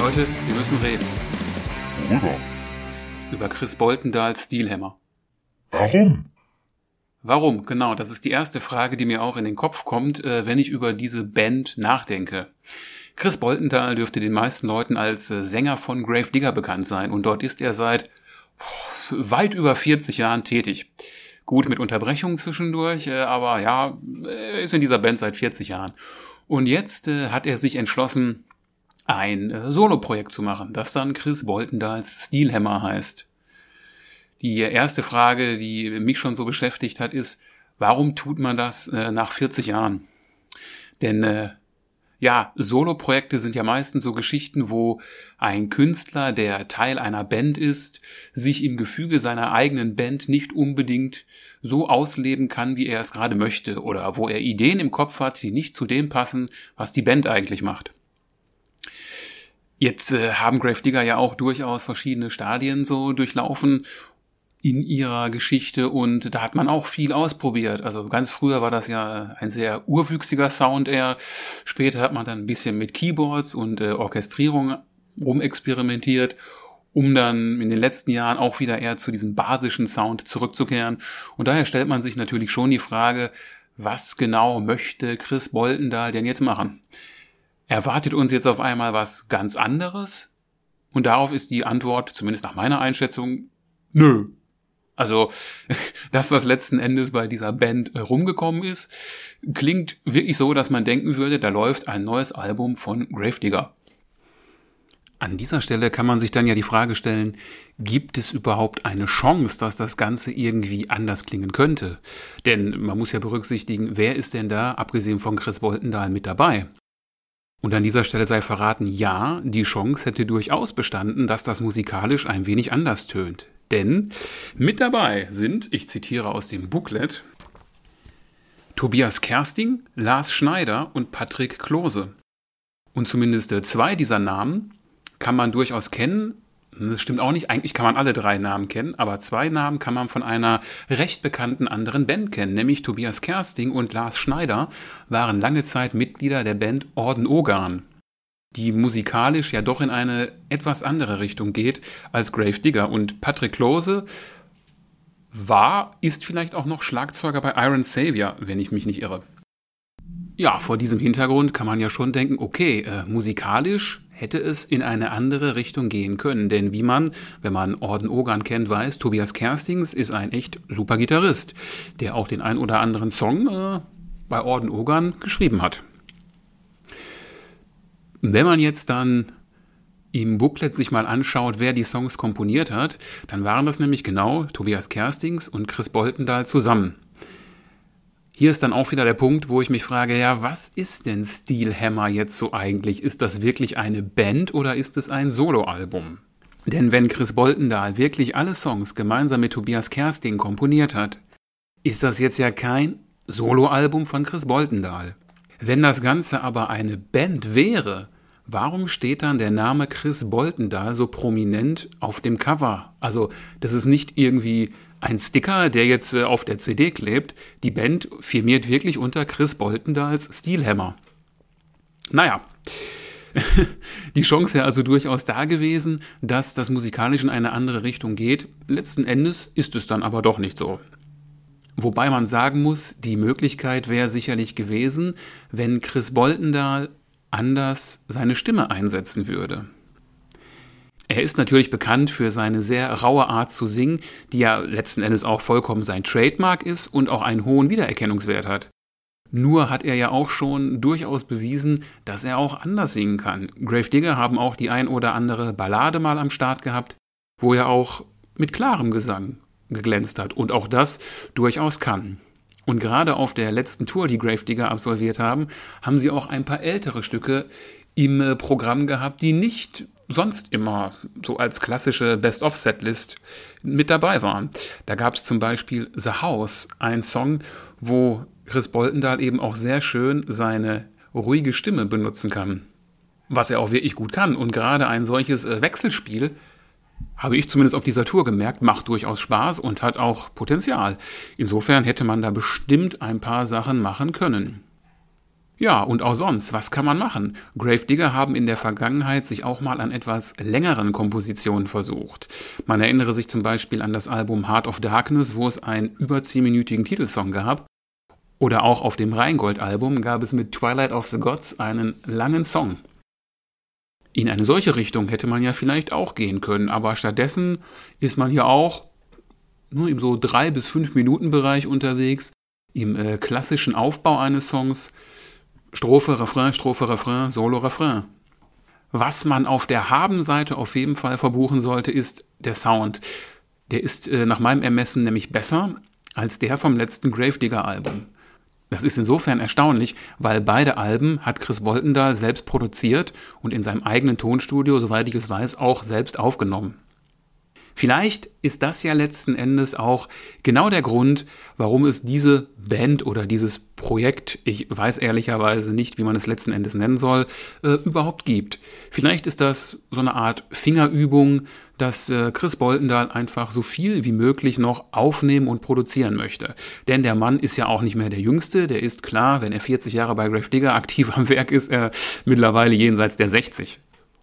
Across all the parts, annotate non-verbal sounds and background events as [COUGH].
Leute, wir müssen reden. Worüber? Über Chris Boltendahls Steelhammer. Warum? Warum? Genau, das ist die erste Frage, die mir auch in den Kopf kommt, äh, wenn ich über diese Band nachdenke. Chris Boltendahl dürfte den meisten Leuten als äh, Sänger von Grave Digger bekannt sein und dort ist er seit weit über 40 Jahren tätig. Gut mit Unterbrechungen zwischendurch, äh, aber ja, er ist in dieser Band seit 40 Jahren. Und jetzt hat er sich entschlossen, ein äh, Soloprojekt zu machen, das dann Chris Boltendahls Steelhammer heißt. Die erste Frage, die mich schon so beschäftigt hat, ist, warum tut man das äh, nach 40 Jahren? Denn äh, ja, Soloprojekte sind ja meistens so Geschichten, wo ein Künstler, der Teil einer Band ist, sich im Gefüge seiner eigenen Band nicht unbedingt so ausleben kann, wie er es gerade möchte, oder wo er Ideen im Kopf hat, die nicht zu dem passen, was die Band eigentlich macht. Jetzt äh, haben Gravedigger ja auch durchaus verschiedene Stadien so durchlaufen in ihrer Geschichte und da hat man auch viel ausprobiert. Also ganz früher war das ja ein sehr urwüchsiger Sound eher. Später hat man dann ein bisschen mit Keyboards und äh, Orchestrierung rumexperimentiert, um dann in den letzten Jahren auch wieder eher zu diesem basischen Sound zurückzukehren. Und daher stellt man sich natürlich schon die Frage, was genau möchte Chris Boltendahl denn jetzt machen? Erwartet uns jetzt auf einmal was ganz anderes? Und darauf ist die Antwort, zumindest nach meiner Einschätzung, nö. Also [LAUGHS] das, was letzten Endes bei dieser Band rumgekommen ist, klingt wirklich so, dass man denken würde, da läuft ein neues Album von Gravedigger. An dieser Stelle kann man sich dann ja die Frage stellen, gibt es überhaupt eine Chance, dass das Ganze irgendwie anders klingen könnte? Denn man muss ja berücksichtigen, wer ist denn da, abgesehen von Chris Boltendahl, mit dabei? Und an dieser Stelle sei verraten, ja, die Chance hätte durchaus bestanden, dass das musikalisch ein wenig anders tönt. Denn mit dabei sind, ich zitiere aus dem Booklet, Tobias Kersting, Lars Schneider und Patrick Klose. Und zumindest zwei dieser Namen kann man durchaus kennen, das stimmt auch nicht. Eigentlich kann man alle drei Namen kennen, aber zwei Namen kann man von einer recht bekannten anderen Band kennen, nämlich Tobias Kersting und Lars Schneider waren lange Zeit Mitglieder der Band Orden Ogan, die musikalisch ja doch in eine etwas andere Richtung geht als Grave Digger. Und Patrick Klose war, ist vielleicht auch noch Schlagzeuger bei Iron Savior, wenn ich mich nicht irre. Ja, vor diesem Hintergrund kann man ja schon denken, okay, äh, musikalisch hätte es in eine andere Richtung gehen können. Denn wie man, wenn man Orden Ogan kennt, weiß, Tobias Kerstings ist ein echt super Gitarrist, der auch den ein oder anderen Song äh, bei Orden Ogan geschrieben hat. Wenn man jetzt dann im Booklet sich mal anschaut, wer die Songs komponiert hat, dann waren das nämlich genau Tobias Kerstings und Chris Boltendahl zusammen. Hier ist dann auch wieder der Punkt, wo ich mich frage, ja, was ist denn Steelhammer jetzt so eigentlich? Ist das wirklich eine Band oder ist es ein Soloalbum? Denn wenn Chris Boltendahl wirklich alle Songs gemeinsam mit Tobias Kersting komponiert hat, ist das jetzt ja kein Soloalbum von Chris Boltendahl. Wenn das Ganze aber eine Band wäre, warum steht dann der Name Chris Boltendahl so prominent auf dem Cover? Also, das ist nicht irgendwie ein Sticker, der jetzt äh, auf der CD klebt. Die Band firmiert wirklich unter Chris Boltendahls Steelhammer. Naja. [LAUGHS] Die Chance wäre also durchaus da gewesen, dass das musikalisch in eine andere Richtung geht. Letzten Endes ist es dann aber doch nicht so. Wobei man sagen muss, die Möglichkeit wäre sicherlich gewesen, wenn Chris Boltendahl anders seine Stimme einsetzen würde. Er ist natürlich bekannt für seine sehr raue Art zu singen, die ja letzten Endes auch vollkommen sein Trademark ist und auch einen hohen Wiedererkennungswert hat. Nur hat er ja auch schon durchaus bewiesen, dass er auch anders singen kann. Grave Digger haben auch die ein oder andere Ballade mal am Start gehabt, wo er auch mit klarem Gesang geglänzt hat und auch das durchaus kann. Und gerade auf der letzten Tour, die Grave Digger absolviert haben, haben sie auch ein paar ältere Stücke im äh, Programm gehabt, die nicht sonst immer so als klassische Best-of-Setlist mit dabei waren. Da gab es zum Beispiel The House, ein Song, wo Chris Boltendahl eben auch sehr schön seine ruhige Stimme benutzen kann. Was er auch wirklich gut kann. Und gerade ein solches äh, Wechselspiel, habe ich zumindest auf dieser Tour gemerkt, macht durchaus Spaß und hat auch Potenzial. Insofern hätte man da bestimmt ein paar Sachen machen können. Ja, und auch sonst, was kann man machen? Gravedigger haben in der Vergangenheit sich auch mal an etwas längeren Kompositionen versucht. Man erinnere sich zum Beispiel an das Album Heart of Darkness, wo es einen über 10-minütigen Titelsong gab. Oder auch auf dem Rheingold-Album gab es mit Twilight of the Gods einen langen Song. In eine solche Richtung hätte man ja vielleicht auch gehen können, aber stattdessen ist man hier auch nur im so drei bis fünf Minuten Bereich unterwegs, im äh, klassischen Aufbau eines Songs, Strophe, Refrain, Strophe, Refrain, Solo, Refrain. Was man auf der Haben-Seite auf jeden Fall verbuchen sollte, ist der Sound. Der ist äh, nach meinem Ermessen nämlich besser als der vom letzten Gravedigger-Album. Das ist insofern erstaunlich, weil beide Alben hat Chris Boltendahl selbst produziert und in seinem eigenen Tonstudio, soweit ich es weiß, auch selbst aufgenommen. Vielleicht ist das ja letzten Endes auch genau der Grund, warum es diese Band oder dieses Projekt, ich weiß ehrlicherweise nicht, wie man es letzten Endes nennen soll, äh, überhaupt gibt. Vielleicht ist das so eine Art Fingerübung, dass äh, Chris Boltendahl einfach so viel wie möglich noch aufnehmen und produzieren möchte. Denn der Mann ist ja auch nicht mehr der Jüngste, der ist klar, wenn er 40 Jahre bei Grave Digger aktiv am Werk ist, er mittlerweile jenseits der 60.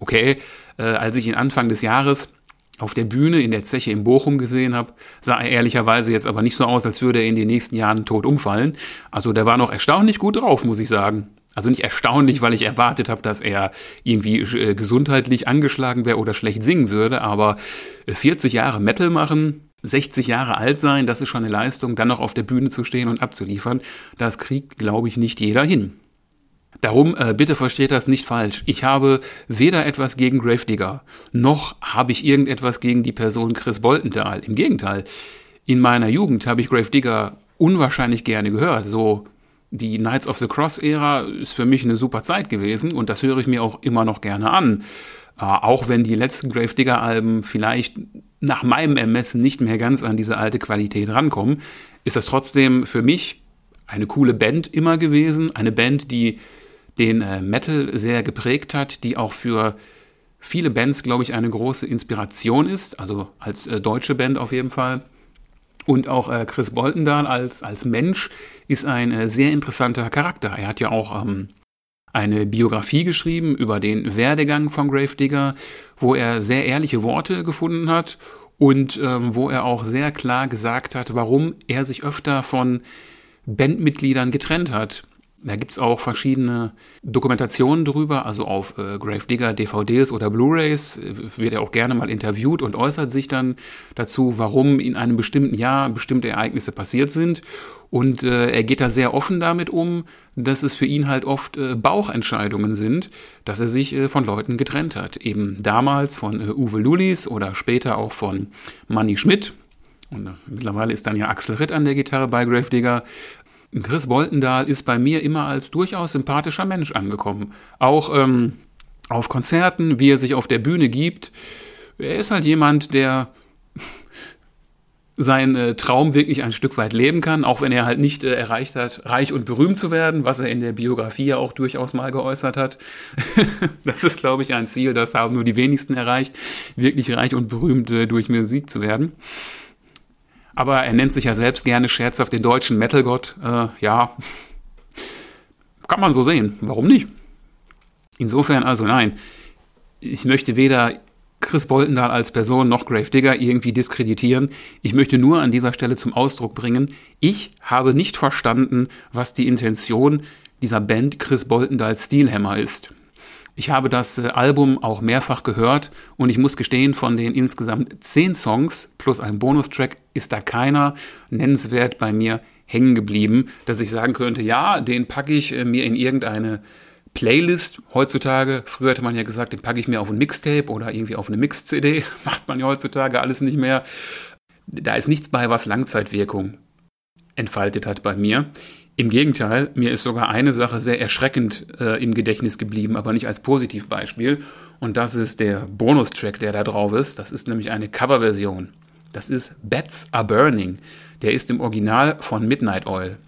Okay, äh, als ich ihn Anfang des Jahres auf der Bühne in der Zeche in Bochum gesehen habe, sah er ehrlicherweise jetzt aber nicht so aus, als würde er in den nächsten Jahren tot umfallen. Also der war noch erstaunlich gut drauf, muss ich sagen. Also nicht erstaunlich, weil ich erwartet habe, dass er irgendwie äh, gesundheitlich angeschlagen wäre oder schlecht singen würde, aber 40 Jahre Metal machen, 60 Jahre alt sein, das ist schon eine Leistung, dann noch auf der Bühne zu stehen und abzuliefern, das kriegt, glaube ich, nicht jeder hin. Darum, äh, bitte versteht das nicht falsch. Ich habe weder etwas gegen Gravedigger, noch habe ich irgendetwas gegen die Person Chris Boltenthal. Im Gegenteil, in meiner Jugend habe ich Gravedigger unwahrscheinlich gerne gehört. So die Knights of the Cross-Ära ist für mich eine super Zeit gewesen und das höre ich mir auch immer noch gerne an. Äh, auch wenn die letzten Gravedigger-Alben vielleicht nach meinem Ermessen nicht mehr ganz an diese alte Qualität rankommen, ist das trotzdem für mich eine coole Band immer gewesen. Eine Band, die den äh, Metal sehr geprägt hat, die auch für viele Bands, glaube ich, eine große Inspiration ist, also als äh, deutsche Band auf jeden Fall. Und auch äh, Chris Boltendahl als, als Mensch ist ein sehr interessanter Charakter. Er hat ja auch ähm, eine Biografie geschrieben über den Werdegang von Gravedigger, wo er sehr ehrliche Worte gefunden hat und ähm, wo er auch sehr klar gesagt hat, warum er sich öfter von Bandmitgliedern getrennt hat. Da gibt es auch verschiedene Dokumentationen drüber, also auf äh, Gravedigger DVDs oder Blu-rays wird er auch gerne mal interviewt und äußert sich dann dazu, warum in einem bestimmten Jahr bestimmte Ereignisse passiert sind. Und äh, er geht da sehr offen damit um, dass es für ihn halt oft äh, Bauchentscheidungen sind, dass er sich äh, von Leuten getrennt hat. Eben damals von äh, Uwe Lulis oder später auch von Manny Schmidt. Und äh, mittlerweile ist dann ja Axel Ritt an der Gitarre bei Gravedigger. Chris Boltendahl ist bei mir immer als durchaus sympathischer Mensch angekommen. Auch ähm, auf Konzerten, wie er sich auf der Bühne gibt. Er ist halt jemand, der [LAUGHS] seinen äh, Traum wirklich ein Stück weit leben kann, auch wenn er halt nicht äh, erreicht hat, reich und berühmt zu werden, was er in der Biografie ja auch durchaus mal geäußert hat. [LAUGHS] das ist, glaube ich, ein Ziel, das haben nur die wenigsten erreicht, wirklich reich und berühmt äh, durch Musik zu werden. Aber er nennt sich ja selbst gerne scherzhaft den deutschen Metalgott. Äh, ja, kann man so sehen. Warum nicht? Insofern also nein. Ich möchte weder Chris Boltendahl als Person noch Grave Digger irgendwie diskreditieren. Ich möchte nur an dieser Stelle zum Ausdruck bringen, ich habe nicht verstanden, was die Intention dieser Band Chris Boltendahl Steelhammer ist. Ich habe das äh, Album auch mehrfach gehört und ich muss gestehen, von den insgesamt zehn Songs plus einem Bonustrack ist da keiner nennenswert bei mir hängen geblieben, dass ich sagen könnte, ja, den packe ich äh, mir in irgendeine Playlist heutzutage. Früher hatte man ja gesagt, den packe ich mir auf ein Mixtape oder irgendwie auf eine Mix-CD. [LAUGHS] Macht man ja heutzutage alles nicht mehr. Da ist nichts bei, was Langzeitwirkung entfaltet hat bei mir. Im Gegenteil, mir ist sogar eine Sache sehr erschreckend äh, im Gedächtnis geblieben, aber nicht als Positivbeispiel. Und das ist der Bonustrack, der da drauf ist. Das ist nämlich eine Coverversion. Das ist Bats Are Burning. Der ist im Original von Midnight Oil.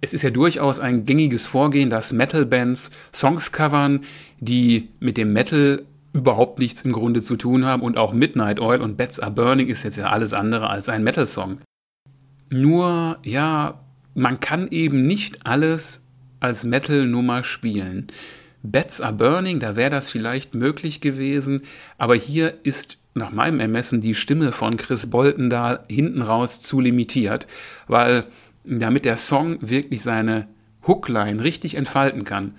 Es ist ja durchaus ein gängiges Vorgehen, dass Metal-Bands Songs covern, die mit dem Metal überhaupt nichts im Grunde zu tun haben. Und auch Midnight Oil und Bats Are Burning ist jetzt ja alles andere als ein Metal-Song. Nur, ja, man kann eben nicht alles als Metal-Nummer spielen. Bats Are Burning, da wäre das vielleicht möglich gewesen, aber hier ist nach meinem Ermessen die Stimme von Chris Bolton da hinten raus zu limitiert, weil damit der Song wirklich seine Hookline richtig entfalten kann,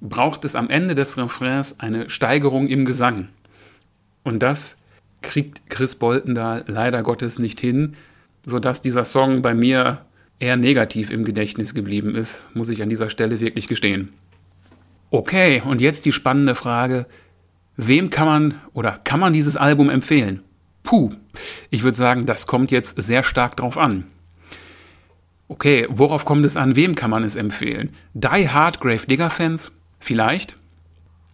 braucht es am Ende des Refrains eine Steigerung im Gesang. Und das kriegt Chris Bolton da leider Gottes nicht hin, sodass dieser Song bei mir eher negativ im Gedächtnis geblieben ist, muss ich an dieser Stelle wirklich gestehen. Okay, und jetzt die spannende Frage, wem kann man oder kann man dieses Album empfehlen? Puh, ich würde sagen, das kommt jetzt sehr stark drauf an. Okay, worauf kommt es an? Wem kann man es empfehlen? Die Hard Grave Digger Fans? Vielleicht.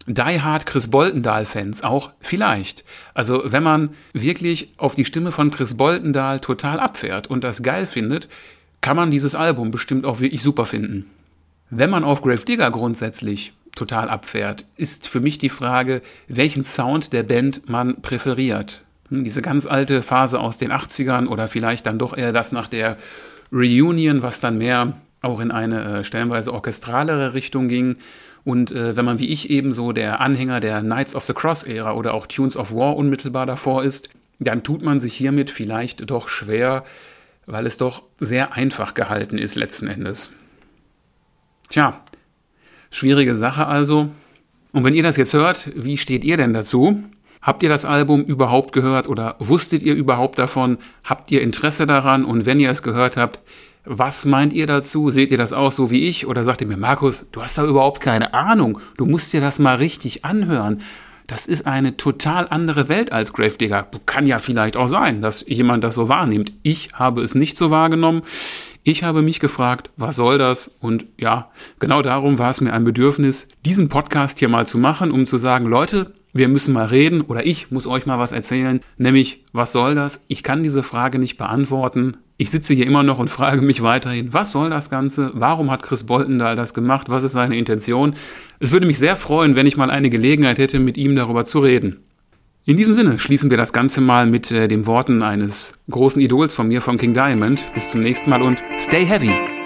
Die Hard Chris Boltendahl Fans auch vielleicht. Also wenn man wirklich auf die Stimme von Chris Boltendahl total abfährt und das geil findet, kann man dieses Album bestimmt auch wirklich super finden. Wenn man auf Grave Digger grundsätzlich total abfährt, ist für mich die Frage, welchen Sound der Band man präferiert. Hm, diese ganz alte Phase aus den 80ern oder vielleicht dann doch eher das nach der Reunion, was dann mehr auch in eine äh, stellenweise orchestralere Richtung ging. Und äh, wenn man wie ich eben so der Anhänger der Knights of the Cross-Ära oder auch Tunes of War unmittelbar davor ist, dann tut man sich hiermit vielleicht doch schwer, weil es doch sehr einfach gehalten ist letzten Endes. Tja, schwierige Sache also. Und wenn ihr das jetzt hört, wie steht ihr denn dazu? Habt ihr das Album überhaupt gehört oder wusstet ihr überhaupt davon? Habt ihr Interesse daran? Und wenn ihr es gehört habt, was meint ihr dazu? Seht ihr das auch so wie ich? Oder sagt ihr mir, Markus, du hast da überhaupt keine Ahnung. Du musst dir das mal richtig anhören. Das ist eine total andere Welt als Gravedigger. Kann ja vielleicht auch sein, dass jemand das so wahrnimmt. Ich habe es nicht so wahrgenommen. Ich habe mich gefragt, was soll das? Und ja, genau darum war es mir ein Bedürfnis, diesen Podcast hier mal zu machen, um zu sagen, Leute, wir müssen mal reden oder ich muss euch mal was erzählen, nämlich was soll das? Ich kann diese Frage nicht beantworten. Ich sitze hier immer noch und frage mich weiterhin, was soll das Ganze? Warum hat Chris Boltendahl das gemacht? Was ist seine Intention? Es würde mich sehr freuen, wenn ich mal eine Gelegenheit hätte, mit ihm darüber zu reden. In diesem Sinne schließen wir das Ganze mal mit äh, den Worten eines großen Idols von mir, von King Diamond. Bis zum nächsten Mal und stay heavy!